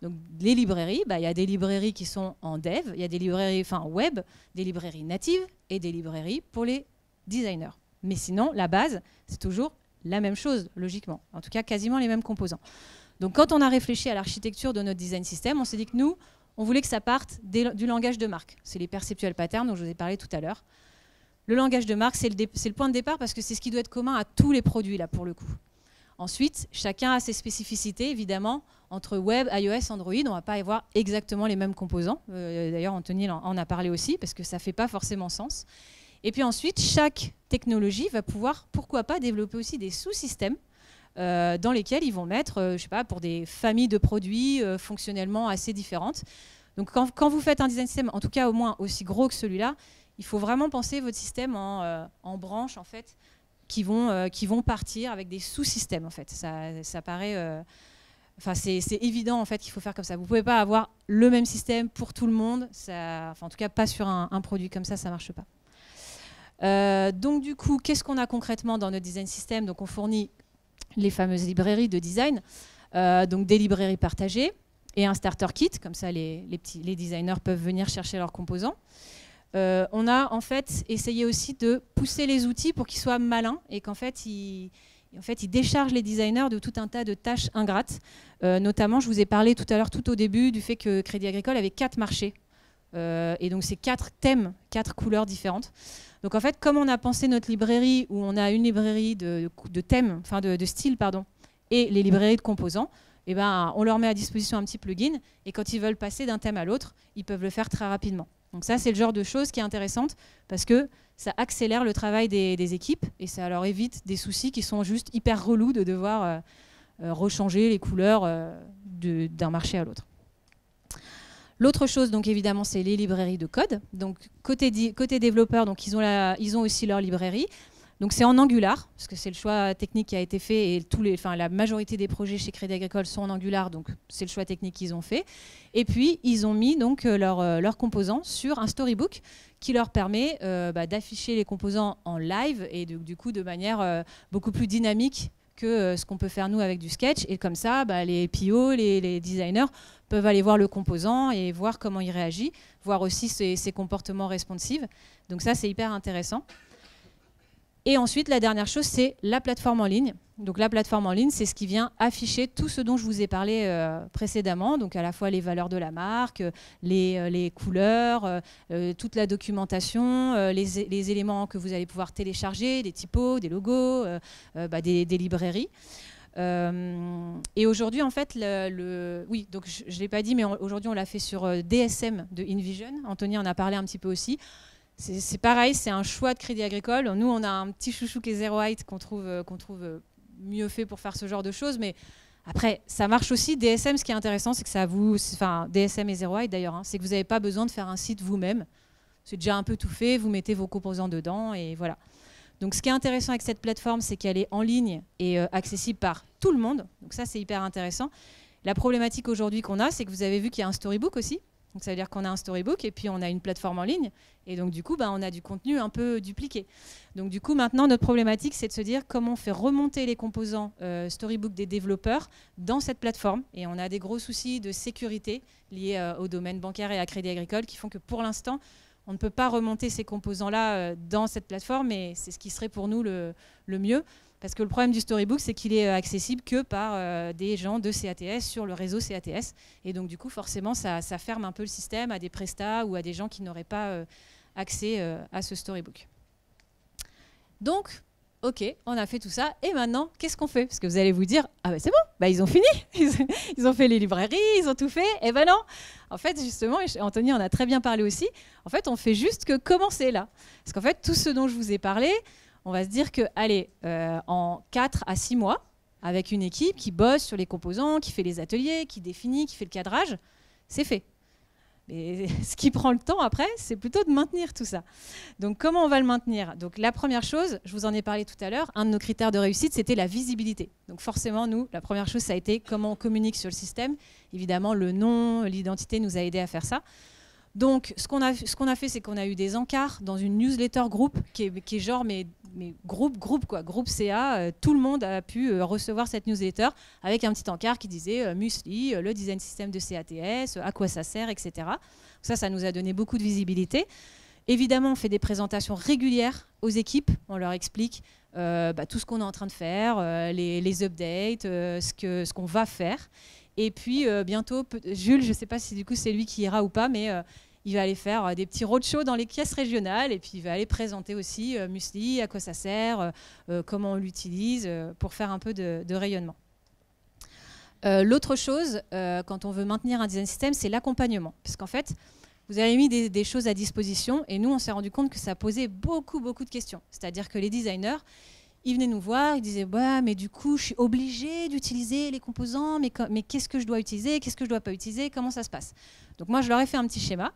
Donc les librairies, bah, il y a des librairies qui sont en dev, il y a des librairies enfin, web, des librairies natives et des librairies pour les designers. Mais sinon, la base, c'est toujours la même chose, logiquement. En tout cas, quasiment les mêmes composants. Donc quand on a réfléchi à l'architecture de notre design system, on s'est dit que nous, on voulait que ça parte du langage de marque. C'est les perceptual patterns dont je vous ai parlé tout à l'heure. Le langage de marque, c'est le, point de départ parce que c'est ce qui doit être commun à tous les produits, là, pour le coup. Ensuite, chacun a ses spécificités, évidemment. Entre web, iOS, Android, on ne va pas avoir exactement les mêmes composants. Euh, d'ailleurs, Anthony en a parlé aussi, parce que ça ne fait pas forcément sens. Et puis ensuite, chaque technologie va pouvoir, pourquoi pas, développer aussi des sous-systèmes euh, dans lesquels ils vont mettre, euh, je sais pas, pour des familles de produits euh, fonctionnellement assez différentes. Donc quand, vous faites un design system, en tout cas au moins aussi gros que celui-là, il faut vraiment penser votre système en, en branches en fait, qui vont, qui vont partir avec des sous-systèmes en fait. Ça, ça paraît Enfin, c'est évident en fait qu'il faut faire comme ça. Vous pouvez pas avoir le même système pour tout le monde. Ça, en tout cas, pas sur un, un produit comme ça, ça marche pas. Euh, donc du coup, qu'est-ce qu'on a concrètement dans notre design system Donc on fournit les fameuses librairies de design, euh, donc des librairies partagées et un starter kit, comme ça les, petits, les designers peuvent venir chercher leurs composants. Euh, on a en fait essayé aussi de pousser les outils pour qu'ils soient malins et qu'en fait ils, déchargent les designers de tout un tas de tâches ingrates. notamment, je vous ai parlé tout à l'heure, tout au début, du fait que Crédit Agricole avait quatre marchés. et donc, c'est quatre thèmes, quatre couleurs différentes. Donc en fait, comme on a pensé notre librairie où on a une librairie de, thèmes, enfin de, style, pardon, et les librairies de composants, eh ben, on leur met à disposition un petit plugin et quand ils veulent passer d'un thème à l'autre, ils peuvent le faire très rapidement. Donc ça, c'est le genre de choses qui est intéressante parce que ça accélère le travail des, équipes et ça leur évite des soucis qui sont juste hyper relous de devoir euh, euh, rechanger les couleurs euh, d'un marché à l'autre. L'autre chose, donc évidemment, c'est les librairies de code. Donc côté, côté développeur, donc ils ont, ils ont aussi leur librairie. Donc c'est en Angular, parce que c'est le choix technique qui a été fait et tous les, enfin, la majorité des projets chez Crédit Agricole sont en Angular, donc c'est le choix technique qu'ils ont fait. Et puis ils ont mis donc euh, leurs euh, composants sur un storybook qui leur permet euh, bah, d'afficher les composants en live et du coup de manière beaucoup plus dynamique que ce qu'on peut faire nous avec du sketch. Et comme ça, bah, les PO, les, les designers peuvent aller voir le composant et voir comment il réagit, voir aussi ses, comportements responsifs. Donc ça, c'est hyper intéressant. Et ensuite, la dernière chose, c'est la plateforme en ligne. Donc la plateforme en ligne, c'est ce qui vient afficher tout ce dont je vous ai parlé euh, précédemment, donc à la fois les valeurs de la marque, les, euh, couleurs, euh, toute la documentation, les, éléments que vous allez pouvoir télécharger, des typos, des logos, bah, des, librairies. Euh, et aujourd'hui, en fait, le, oui, donc je ne l'ai pas dit, mais aujourd'hui, on l'a fait sur euh, DSM de InVision. Anthony en a parlé un petit peu aussi. C'est pareil, c'est un choix de Crédit Agricole. Nous, on a un petit chouchou qui est Zero Height qu'on trouve, euh, trouve mieux fait pour faire ce genre de choses, mais après, ça marche aussi. DSM, ce qui est intéressant, c'est que ça vous, enfin DSM et Zero d'ailleurs, hein, c'est que vous n'avez pas besoin de faire un site vous-même. C'est déjà un peu tout fait. Vous mettez vos composants dedans et voilà. Donc ce qui est intéressant avec cette plateforme, c'est qu'elle est en ligne et euh, accessible par tout le monde. Donc ça, c'est hyper intéressant. La problématique aujourd'hui qu'on a, c'est que vous avez vu qu'il y a un storybook aussi. Donc ça veut dire qu'on a un storybook et puis on a une plateforme en ligne. Et donc du coup, bah, on a du contenu un peu dupliqué. Donc du coup, maintenant, notre problématique, c'est de se dire comment on fait remonter les composants euh, storybook des développeurs dans cette plateforme. Et on a des gros soucis de sécurité liés euh, au domaine bancaire et à Crédit Agricole qui font que pour l'instant, on ne peut pas remonter ces composants-là euh, dans cette plateforme, mais c'est ce qui serait pour nous le, mieux. Parce que le problème du storybook, c'est qu'il est accessible que par des gens de CATS sur le réseau CATS. Et donc, du coup, forcément, ça, ferme un peu le système à des prestats ou à des gens qui n'auraient pas accès à ce storybook. Donc, ok, on a fait tout ça, et maintenant, qu'est-ce qu'on fait? Parce que vous allez vous dire, ah ben c'est bon, bah, ils ont fini, ils ont fait les librairies, ils ont tout fait, et ben non En fait, justement, Anthony en a très bien parlé aussi, en fait, on fait juste que commencer là. Parce qu'en fait, tout ce dont je vous ai parlé, on va se dire que, allez, euh, en 4 à 6 mois, avec une équipe qui bosse sur les composants, qui fait les ateliers, qui définit, qui fait le cadrage, c'est fait. Mais ce qui prend le temps après, c'est plutôt de maintenir tout ça. Donc comment on va le maintenir? Donc la première chose, je vous en ai parlé tout à l'heure, un de nos critères de réussite, c'était la visibilité. Donc forcément, nous, la première chose, ça a été comment on communique sur le système. Évidemment, le nom, l'identité nous a aidé à faire ça. Donc, ce qu'on a, fait, c'est qu'on a eu des encarts dans une newsletter groupe qui est, qui est genre, mais, mais, groupe, groupe, quoi, groupe CA. Euh, tout le monde a pu euh, recevoir cette newsletter avec un petit encart qui disait euh, Musli, le design system de CATS, à quoi ça sert, etc. Ça, ça nous a donné beaucoup de visibilité. Évidemment, on fait des présentations régulières aux équipes. On leur explique bah, tout ce qu'on est en train de faire, les, les, updates, ce qu'on ce qu'on va faire. Et puis bientôt, Jules, je ne sais pas si du coup c'est lui qui ira ou pas, mais il va aller faire euh, des petits roadshows dans les caisses régionales et puis il va aller présenter aussi euh, Musli, à quoi ça sert, euh, comment on l'utilise, pour faire un peu de, rayonnement. L'autre chose, quand on veut maintenir un design system, c'est l'accompagnement. Parce qu'en fait, vous avez mis des, choses à disposition et nous, on s'est rendu compte que ça posait beaucoup, beaucoup de questions. C'est-à-dire que les designers, ils venaient nous voir, ils disaient bah, mais du coup, je suis obligé d'utiliser les composants, mais, mais qu'est-ce que je dois utiliser, qu'est-ce que je ne dois pas utiliser, comment ça se passe? Donc moi, je leur ai fait un petit schéma.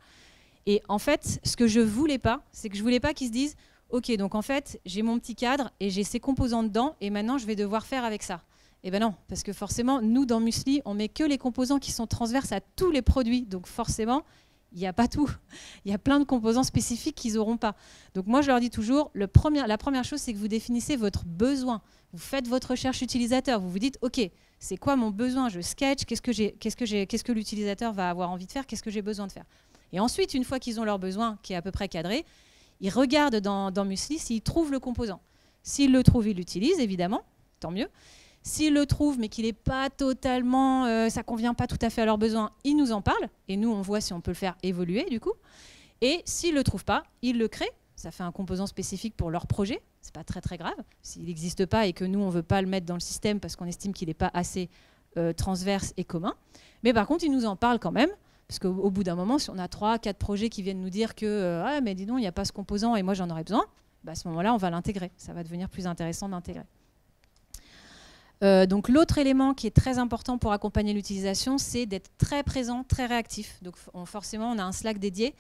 Et en fait, ce que je voulais pas, c'est que je voulais pas qu'ils se disent Ok, donc en fait, j'ai mon petit cadre et j'ai ces composants dedans, et maintenant je vais devoir faire avec ça. Eh ben non, parce que forcément, nous dans Musli, on met que les composants qui sont transverses à tous les produits. Donc forcément, il n'y a pas tout. Il y a plein de composants spécifiques qu'ils n'auront pas. Donc moi, je leur dis toujours, la première chose, c'est que vous définissez votre besoin. Vous faites votre recherche utilisateur. Vous vous dites, OK, c'est quoi mon besoin? Je sketch, qu'est-ce que, que, qu'est-ce que l'utilisateur va avoir envie de faire? Qu'est-ce que j'ai besoin de faire? Et ensuite, une fois qu'ils ont leur besoin, qui est à peu près cadré, ils regardent dans, dans Musli s'ils trouvent le composant. S'ils le trouvent, ils l'utilisent, évidemment, tant mieux. S'ils le trouvent, mais qu'il n'est pas totalement, euh, ça convient pas tout à fait à leurs besoins, ils nous en parlent. Et nous, on voit si on peut le faire évoluer, du coup. Et s'ils ne le trouvent pas, ils le créent. Ça fait un composant spécifique pour leur projet. C'est pas très très grave. S'il n'existe pas et que nous, on ne veut pas le mettre dans le système parce qu'on estime qu'il n'est pas assez euh, transverse et commun. Mais par contre, ils nous en parlent quand même. Parce qu'au bout d'un moment, si on a trois, quatre projets qui viennent nous dire que euh, ah, mais dis donc, il n'y a pas ce composant et moi j'en aurais besoin, bah, à ce moment-là, on va l'intégrer. Ça va devenir plus intéressant d'intégrer. Euh, donc l'autre élément qui est très important pour accompagner l'utilisation, c'est d'être très présent, très réactif. Donc forcément, on a un Slack dédié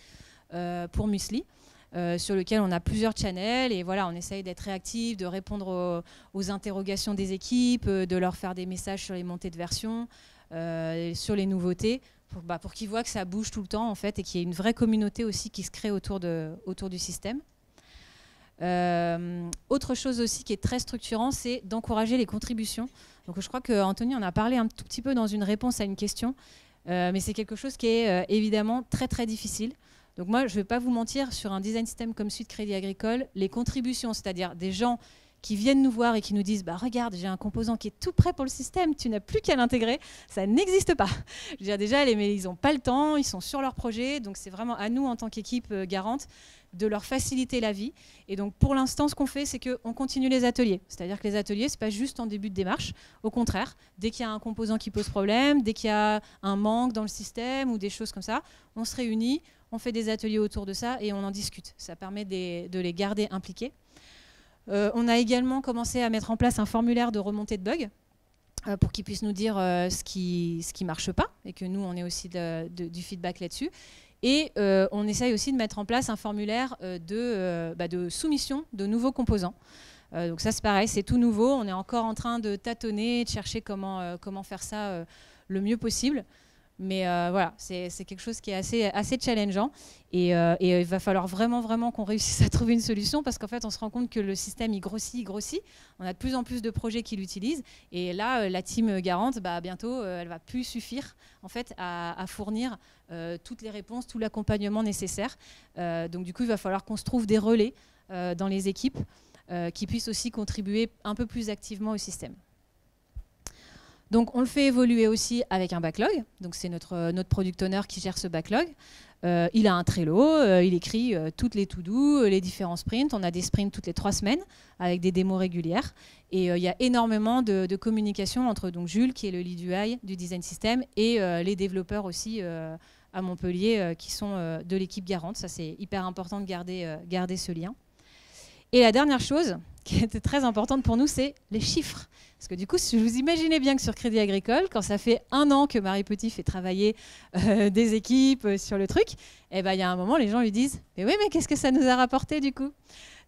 euh, pour Musli. sur lequel on a plusieurs channels et voilà, on essaye d'être réactif, de répondre aux, aux, interrogations des équipes, de leur faire des messages sur les montées de version, sur les nouveautés pour, bah, pour qu'ils voient que ça bouge tout le temps en fait et qu'il y ait une vraie communauté aussi qui se crée autour du système. Euh, autre chose aussi qui est très structurant, c'est d'encourager les contributions. Donc je crois qu'Anthony en a parlé un tout petit peu dans une réponse à une question, euh, mais c'est quelque chose qui est euh, évidemment très très difficile. Donc moi, je ne vais pas vous mentir, sur un design system comme Suite Crédit Agricole, les contributions, c'est-à-dire des gens qui viennent nous voir et qui nous disent bah regarde j'ai un composant qui est tout prêt pour le système tu n'as plus qu'à l'intégrer. Ça n'existe pas. Je veux dire déjà mais ils n'ont pas le temps ils sont sur leur projet donc c'est vraiment à nous en tant qu'équipe euh, garante de leur faciliter la vie. Et donc pour l'instant ce qu'on fait c'est qu'on continue les ateliers. C'est à dire que les ateliers c'est pas juste en début de démarche. Au contraire dès qu'il y a un composant qui pose problème dès qu'il y a un manque dans le système ou des choses comme ça on se réunit on fait des ateliers autour de ça et on en discute. Ça permet de les garder impliqués on a également commencé à mettre en place un formulaire de remontée de bugs euh, pour qu'ils puissent nous dire euh, ce qui ne marche pas et que nous, on ait aussi du feedback là-dessus. Et on essaye aussi de mettre en place un formulaire de, bah, de soumission de nouveaux composants. donc ça, c'est pareil, c'est tout nouveau. On est encore en train de tâtonner, de chercher comment, comment faire ça le mieux possible. Mais euh, voilà, c'est quelque chose qui est assez, assez challengeant. Et, euh, et, il va falloir vraiment, vraiment qu'on réussisse à trouver une solution parce qu'en fait, on se rend compte que le système, il grossit, il grossit. On a de plus en plus de projets qui l'utilisent. Et là, euh, la team garante, bah, bientôt, elle va plus suffire en fait, à fournir toutes les réponses, tout l'accompagnement nécessaire. donc, du coup, il va falloir qu'on se trouve des relais dans les équipes. qui puissent aussi contribuer un peu plus activement au système. Donc on le fait évoluer aussi avec un backlog. Donc c'est notre, notre product owner qui gère ce backlog. Euh, il a un Trello, euh, il écrit euh, toutes les to-do, les différents sprints. On a des sprints toutes les trois semaines avec des démos régulières. Et il y a énormément de, communication entre donc, Jules, qui est le lead UI du design system, et les développeurs aussi à Montpellier, qui sont de l'équipe garante. Ça, c'est hyper important de garder, garder ce lien. Et la dernière chose, qui était très importante pour nous, c'est les chiffres. Parce que du coup, si vous imaginez bien que sur Crédit Agricole, quand ça fait un an que Marie Petit fait travailler euh, des équipes euh, sur le truc, eh ben, il y a un moment, les gens lui disent Mais oui, mais qu'est-ce que ça nous a rapporté du coup?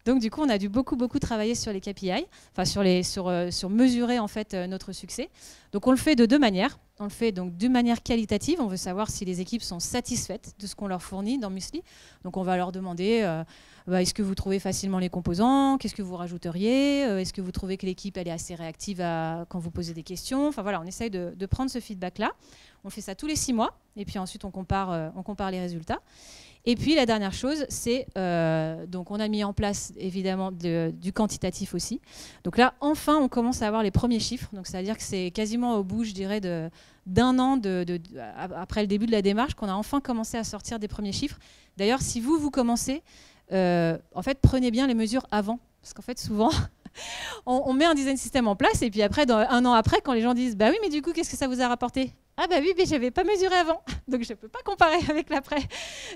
Donc du coup, on a dû beaucoup beaucoup travailler sur les KPI, enfin sur les sur, euh, sur mesurer en fait notre succès. Donc on le fait de deux manières. On le fait donc d'une manière qualitative. On veut savoir si les équipes sont satisfaites de ce qu'on leur fournit dans Musli. Donc on va leur demander bah, est-ce que vous trouvez facilement les composants? Qu'est-ce que vous rajouteriez? Euh, Est-ce que vous trouvez que l'équipe elle est assez réactive quand vous posez des questions? Enfin voilà, on essaye de, prendre ce feedback-là. On fait ça tous les six mois et puis ensuite on compare, euh, on compare les résultats. Et puis la dernière chose, c'est euh, donc on a mis en place évidemment du quantitatif aussi. Donc là, enfin, on commence à avoir les premiers chiffres. Donc c'est-à-dire que c'est quasiment au bout, je dirais, d'un an après le début de la démarche qu'on a enfin commencé à sortir des premiers chiffres. D'ailleurs, si vous vous commencez, euh, en fait, prenez bien les mesures avant. Parce qu'en fait, souvent, on, met un design système en place et puis après, un an après, quand les gens disent Bah oui, mais du coup, qu'est-ce que ça vous a rapporté? Ah bah oui, mais j'avais pas mesuré avant, donc je ne peux pas comparer avec l'après.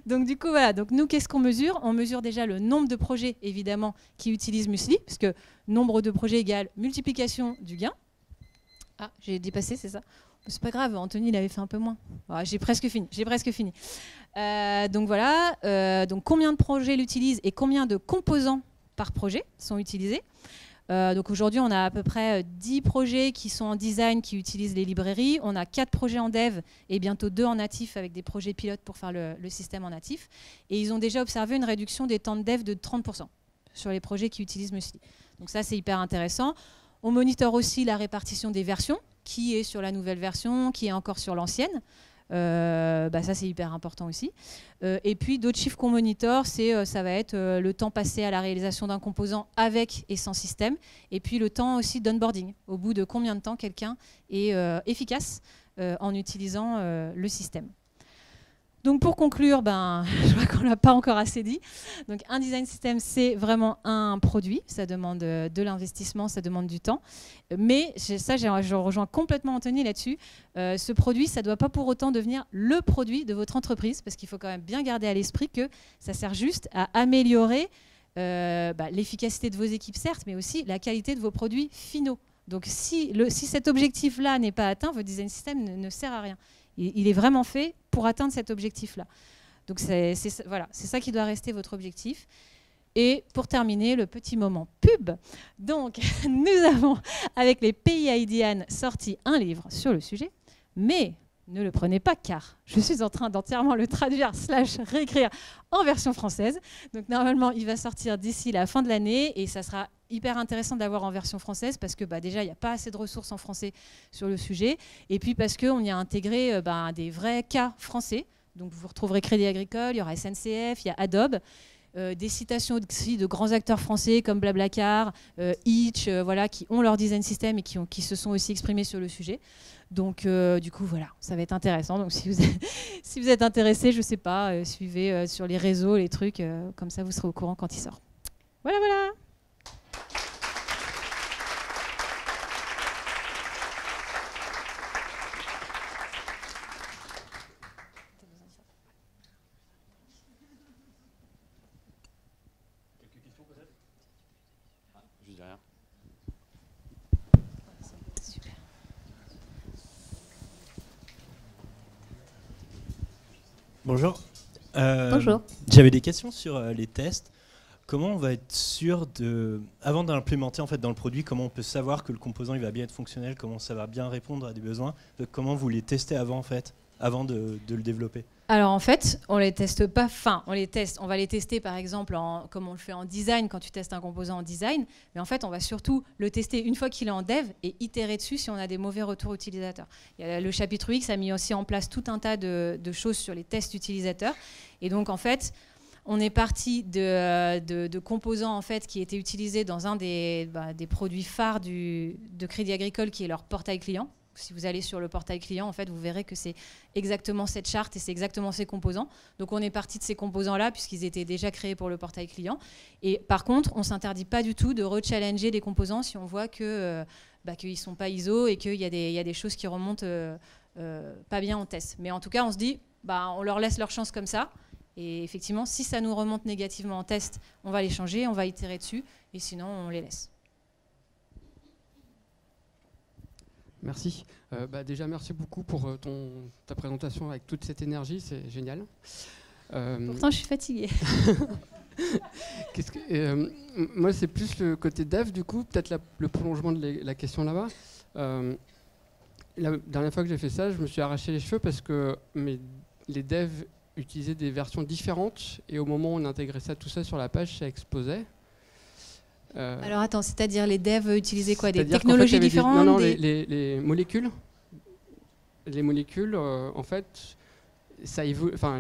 Donc du coup voilà, donc nous qu'est-ce qu'on mesure? On mesure déjà le nombre de projets évidemment qui utilisent Musli, parce que nombre de projets égale multiplication du gain. Ah, j'ai dépassé, c'est ça? C'est pas grave, Anthony il avait fait un peu moins. j'ai presque fini. J'ai presque fini. Euh, donc voilà. Euh, donc combien de projets l'utilisent et combien de composants par projet sont utilisés. Euh, donc aujourd'hui, on a à peu près 10 projets qui sont en design, qui utilisent les librairies. On a 4 projets en dev et bientôt 2 en natif avec des projets pilotes pour faire le, système en natif. Et ils ont déjà observé une réduction des temps de dev de 30% sur les projets qui utilisent Musli. Donc ça, c'est hyper intéressant. On monitore aussi la répartition des versions qui est sur la nouvelle version, qui est encore sur l'ancienne. Euh, bah ça c'est hyper important aussi. Euh, et puis d'autres chiffres qu'on monitor, c'est euh, ça va être le temps passé à la réalisation d'un composant avec et sans système, et puis le temps aussi d'onboarding. Au bout de combien de temps quelqu'un est efficace en utilisant le système. Donc pour conclure, ben, je crois qu'on l'a pas encore assez dit. Donc un design system, c'est vraiment un produit. Ça demande euh, de l'investissement, ça demande du temps. Mais ça, je rejoins complètement Anthony là-dessus. Euh, ce produit, ça ne doit pas pour autant devenir le produit de votre entreprise, parce qu'il faut quand même bien garder à l'esprit que ça sert juste à améliorer euh, bah, l'efficacité de vos équipes, certes, mais aussi la qualité de vos produits finaux. Donc si, si cet objectif-là n'est pas atteint, votre design system ne, ne sert à rien. Il, est vraiment fait pour atteindre cet objectif-là. Donc c'est ça qui doit rester votre objectif. Et pour terminer, le petit moment pub. Donc, nous avons, avec les pays IDIAN, sorti un livre sur le sujet, mais ne le prenez pas car je suis en train d'entièrement le traduire slash réécrire en version française. Donc normalement, il va sortir d'ici la fin de l'année et ça sera hyper intéressant d'avoir en version française parce que bah, déjà, il n'y a pas assez de ressources en français sur le sujet. Et puis parce qu'on y a intégré euh, bah, des vrais cas français. Donc vous retrouverez Crédit Agricole, il y aura SNCF, il y a Adobe. Euh, des citations aussi de grands acteurs français comme Blablacar, euh, Itch, voilà, qui ont leur design system et qui, se sont aussi exprimés sur le sujet. Donc, euh, du coup, voilà, ça va être intéressant. Donc, si vous êtes, intéressé, je sais pas, euh, suivez euh, sur les réseaux les trucs, comme ça vous serez au courant quand il sort. Voilà, voilà. Bonjour. Euh, Bonjour. J'avais des questions sur euh, les tests. Comment on va être sûr de, avant d'implémenter en fait dans le produit, comment on peut savoir que le composant il va bien être fonctionnel, comment ça va bien répondre à des besoins, comment vous les testez avant en fait, avant de le développer alors en fait, on les teste pas fin, on les teste, on va les tester par exemple comme on le fait en design quand tu testes un composant en design, mais en fait on va surtout le tester une fois qu'il est en dev et itérer dessus si on a des mauvais retours utilisateurs. le chapitre X a mis aussi en place tout un tas de, choses sur les tests utilisateurs et donc en fait on est parti de, de, composants en fait qui étaient utilisés dans un des, bah, des produits phares de Crédit Agricole, qui est leur portail client. Si vous allez sur le portail client, en fait, vous verrez que c'est exactement cette charte et c'est exactement ces composants. Donc on est parti de ces composants-là puisqu'ils étaient déjà créés pour le portail client. Et par contre, on s'interdit pas du tout de rechallenger des composants si on voit que euh, bah, qu'ils sont pas ISO et qu'il y a des choses qui remontent euh, euh, pas bien en test. Mais en tout cas, on se dit, bah, on leur laisse leur chance comme ça. Et effectivement, si ça nous remonte négativement en test, on va les changer, on va itérer dessus, et sinon, on les laisse. Merci. Euh, bah, déjà, merci beaucoup pour euh, ton, ta présentation avec toute cette énergie, c'est génial. Euh, Pourtant, je suis fatiguée. que, moi, c'est plus le côté dev, du coup, peut-être le prolongement de la question là-bas. la dernière fois que j'ai fait ça, je me suis arraché les cheveux parce que mes, les devs utilisaient des versions différentes et au moment où on intégrait ça, tout ça sur la page, ça explosait. Euh, Alors attends, c'est-à-dire les devs utilisaient quoi Des technologies différentes Non, non, les, molécules. Les molécules, euh, en fait, ça évolue. Enfin,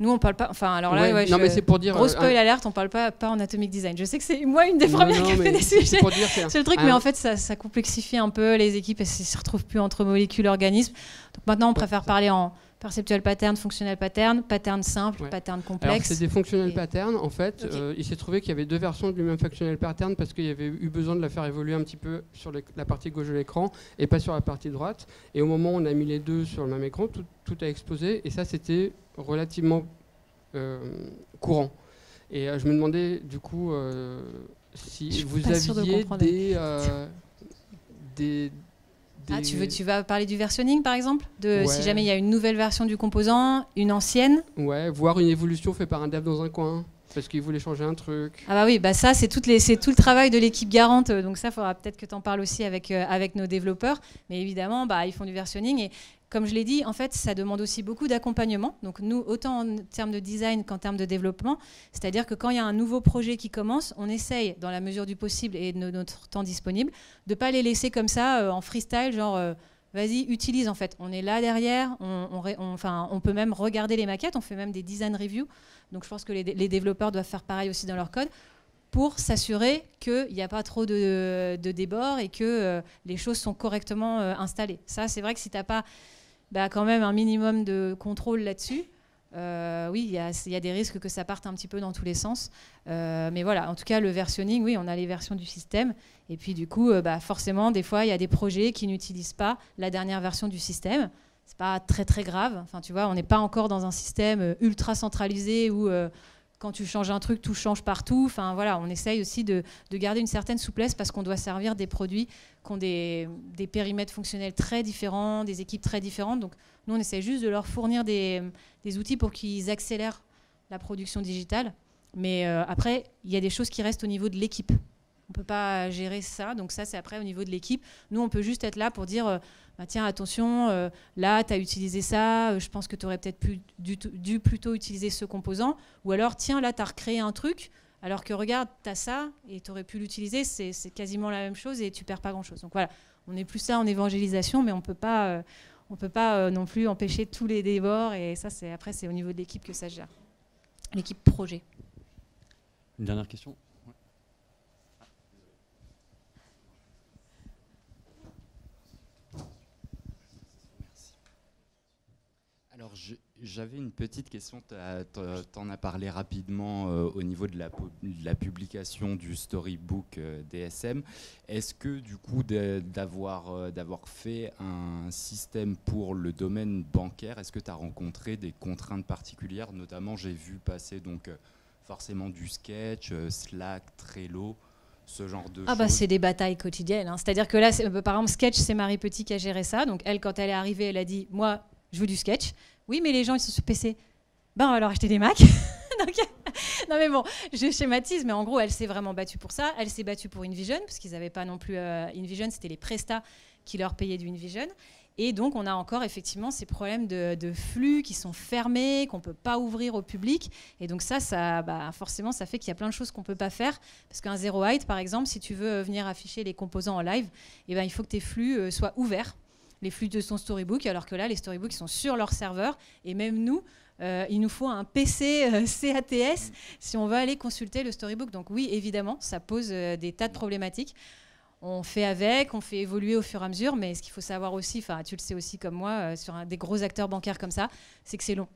nous, on parle pas. Enfin, alors là, non, mais c'est pour dire. Gros euh, spoil alerte, on parle pas, pas en atomic design. Je sais que c'est moi une des premières qui a fait des sujets. C'est le truc, mais en fait, ça, ça, complexifie un peu les équipes et ça se retrouve plus entre molécules, organismes. Donc maintenant, on préfère parler en Perceptual pattern, functional pattern, pattern simple, pattern complexe. C'est des functional patterns. En fait, euh, il s'est trouvé qu'il y avait deux versions du même functional pattern parce qu'il y avait eu besoin de la faire évoluer un petit peu sur la partie gauche de l'écran et pas sur la partie droite. Et au moment où on a mis les deux sur le même écran, tout, a explosé. Et ça, c'était relativement euh, courant. Et euh, je me demandais du coup si vous aviez des, des ah, tu, veux, tu vas parler du versionning par exemple de, Si jamais il y a une nouvelle version du composant, une ancienne Ouais, voir une évolution faite par un dev dans un coin parce qu'il voulait changer un truc. Ah bah oui, bah ça c'est tout le travail de l'équipe garante, donc ça faudra peut-être que tu en parles aussi avec, euh, avec nos développeurs, mais évidemment bah, ils font du versionning et comme je l'ai dit, en fait, ça demande aussi beaucoup d'accompagnement. Donc nous, autant en termes de design qu'en termes de développement, c'est-à-dire que quand il y a un nouveau projet qui commence, on essaye, dans la mesure du possible et de notre temps disponible, de ne pas les laisser comme ça euh, en freestyle, genre euh, vas-y, utilise en fait. On est là derrière, on, peut même regarder les maquettes, on fait même des design reviews. Donc je pense que les, développeurs doivent faire pareil aussi dans leur code pour s'assurer qu'il n'y a pas trop de, de débord et que euh, les choses sont correctement installées. Ça, c'est vrai que si tu n'as pas bah, quand même un minimum de contrôle là-dessus. Euh, oui, il y, a des risques que ça parte un petit peu dans tous les sens. Euh, mais voilà, en tout cas, le versionning, oui, on a les versions du système. Et puis, du coup, euh, bah, forcément, des fois, il y a des projets qui n'utilisent pas la dernière version du système. C'est pas très, très grave. Enfin, tu vois, on n'est pas encore dans un système ultra centralisé où quand tu changes un truc, tout change partout. Voilà, on essaye aussi de, garder une certaine souplesse parce qu'on doit servir des produits qui ont des, périmètres fonctionnels très différents, des équipes très différentes. Donc nous, on essaie juste de leur fournir des, outils pour qu'ils accélèrent la production digitale. Mais euh, après, il y a des choses qui restent au niveau de l'équipe. On peut pas gérer ça. Donc ça, c'est après au niveau de l'équipe. Nous, on peut juste être là pour dire, euh, bah, tiens, attention, euh, là, tu as utilisé ça, euh, je pense que tu aurais peut-être dû, plutôt utiliser ce composant. Ou alors, tiens, là, tu as recréé un truc, alors que regarde, tu as ça et tu aurais pu l'utiliser, c'est quasiment la même chose et tu perds pas grand-chose. Donc voilà, on est plus ça en évangélisation, mais on peut pas, on peut pas non plus empêcher tous les débords. Et ça, après, c'est au niveau de l'équipe que ça se gère. L'équipe projet. Une dernière question? Alors, j'avais une petite question. Tu en as parlé rapidement euh, au niveau de la, la, publication du storybook euh, DSM. Est-ce que, du coup, euh, d'avoir fait un système pour le domaine bancaire, est-ce que tu as rencontré des contraintes particulières? Notamment, j'ai vu passer donc forcément du sketch, Slack, Trello ce genre de ah bah c'est des batailles quotidiennes. Hein. C'est-à-dire que là, par exemple, Sketch, c'est Marie Petit qui a géré ça. Donc elle, quand elle est arrivée, elle a dit, moi, je veux du sketch. Oui, mais les gens, ils sont sur PC. Ben, on va leur acheter des Mac. non, mais bon, je schématise, mais en gros, elle s'est vraiment battue pour ça. Elle s'est battue pour InVision, parce qu'ils n'avaient pas non plus euh, InVision, c'était les prestats qui leur payaient du InVision. Et donc, on a encore effectivement ces problèmes de, flux qui sont fermés, qu'on ne peut pas ouvrir au public. Et donc, ça, ça bah, forcément, ça fait qu'il y a plein de choses qu'on ne peut pas faire. Parce qu'un zero height, par exemple, si tu veux venir afficher les composants en live, eh ben, il faut que tes flux euh, soient ouverts les flux de son storybook, alors que là, les storybooks sont sur leur serveur. Et même nous, il nous faut un PC CATS si on veut aller consulter le storybook. Donc oui, évidemment, ça pose des tas de problématiques on fait avec, on fait évoluer au fur et à mesure, mais ce qu'il faut savoir aussi, enfin tu le sais aussi comme moi, sur des gros acteurs bancaires comme ça, c'est que c'est long.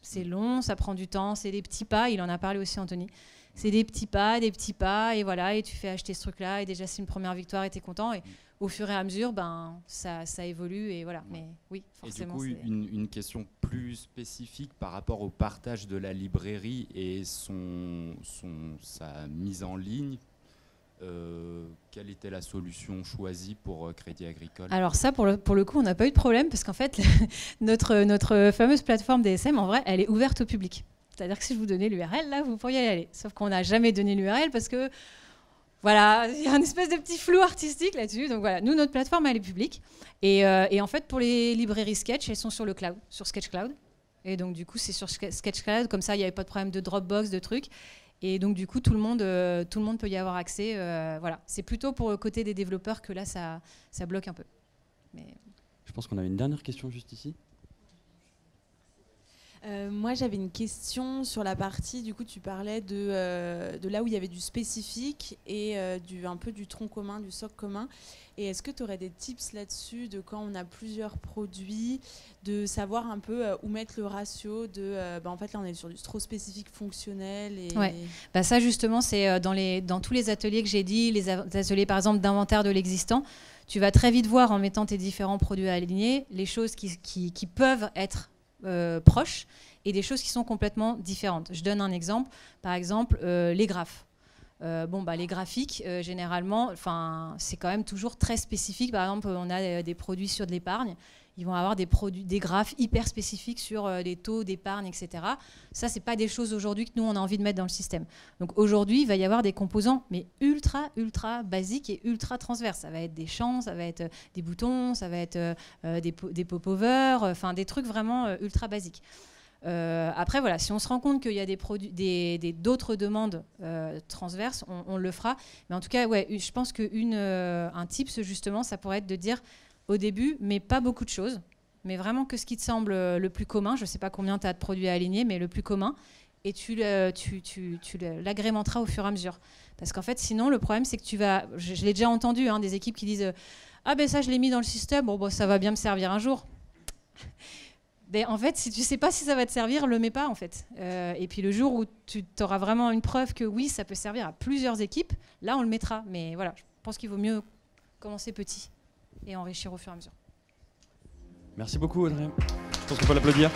C'est long, ça prend du temps, c'est des petits pas, il en a parlé aussi Anthony. C'est des petits pas, des petits pas, et voilà, et tu fais acheter ce truc-là, et déjà c'est une première victoire, et tu es content, et au fur et à mesure, ben, ça, ça évolue, et voilà. Mais oui, forcément. Et du coup, une, une, question plus spécifique par rapport au partage de la librairie et son, son, sa mise en ligne euh, quelle était la solution choisie pour euh, Crédit Agricole? Alors ça, pour le, pour le coup, on n'a pas eu de problème parce qu'en fait, notre, notre fameuse plateforme DSM, en vrai, elle est ouverte au public. C'est-à-dire que si je vous donnais l'URL, là, vous pourriez y aller. Sauf qu'on n'a jamais donné l'URL parce que, voilà, il y a un espèce de petit flou artistique là-dessus. Donc voilà, nous, notre plateforme, elle est publique. Et, euh, en fait, pour les librairies Sketch, elles sont sur le cloud, sur Sketch Cloud. Et donc, du coup, c'est sur Sketch Cloud. Comme ça, il n'y avait pas de problème de Dropbox, de trucs. Et donc, du coup, tout le monde, euh, tout le monde peut y avoir accès. Euh, voilà. C'est plutôt pour le côté des développeurs que là, ça, ça bloque un peu. Mais... Je pense qu'on a une dernière question juste ici. Euh, moi, j'avais une question sur la partie, du coup, tu parlais de, de là où il y avait du spécifique et du, un peu du tronc commun, du socle commun. Et est-ce que tu aurais des tips là-dessus de quand on a plusieurs produits, de savoir un peu euh, où mettre le ratio de. Euh, bah, en fait, là, on est sur du trop spécifique fonctionnel. Et... Ouais. Bah, ça, justement, c'est euh, dans, tous les ateliers que j'ai dit, les ateliers par exemple d'inventaire de l'existant. Tu vas très vite voir en mettant tes différents produits alignés les choses qui peuvent être proches et des choses qui sont complètement différentes. Je donne un exemple. Par exemple, les graphes. Euh, bon, bah, les graphiques, euh, généralement, c'est quand même toujours très spécifique. Par exemple, on a euh, des produits sur de l'épargne. Ils vont avoir des, graphes hyper spécifiques sur les taux d'épargne, etc. Ça, c'est pas des choses aujourd'hui que nous, on a envie de mettre dans le système. Donc aujourd'hui, il va y avoir des composants, mais ultra, ultra basiques et ultra transverses. Ça va être des champs, ça va être des boutons, ça va être des, des pop-overs, enfin des trucs vraiment ultra basiques. Euh, après, voilà, si on se rend compte qu'il y a d'autres demandes euh, transverses, on, le fera. Mais en tout cas, ouais, je pense qu'un euh, justement, ça pourrait être de dire au début, mais pas beaucoup de choses, mais vraiment que ce qui te semble le plus commun. Je ne sais pas combien tu as de produits alignés, mais le plus commun. Et tu, l'agrémenteras au fur et à mesure. Parce qu'en fait, sinon, le problème, c'est que tu vas. Je, l'ai déjà entendu, hein, des équipes qui disent Ah, ben ça, je l'ai mis dans le système, bon, ça va bien me servir un jour. Ben, en fait, si tu sais pas si ça va te servir, le mets pas en fait. Euh, et puis le jour où tu auras vraiment une preuve que oui, ça peut servir à plusieurs équipes, là on le mettra. Mais voilà, je pense qu'il vaut mieux commencer petit et enrichir au fur et à mesure. Merci beaucoup Audrey. Je pense qu'on peut l'applaudir.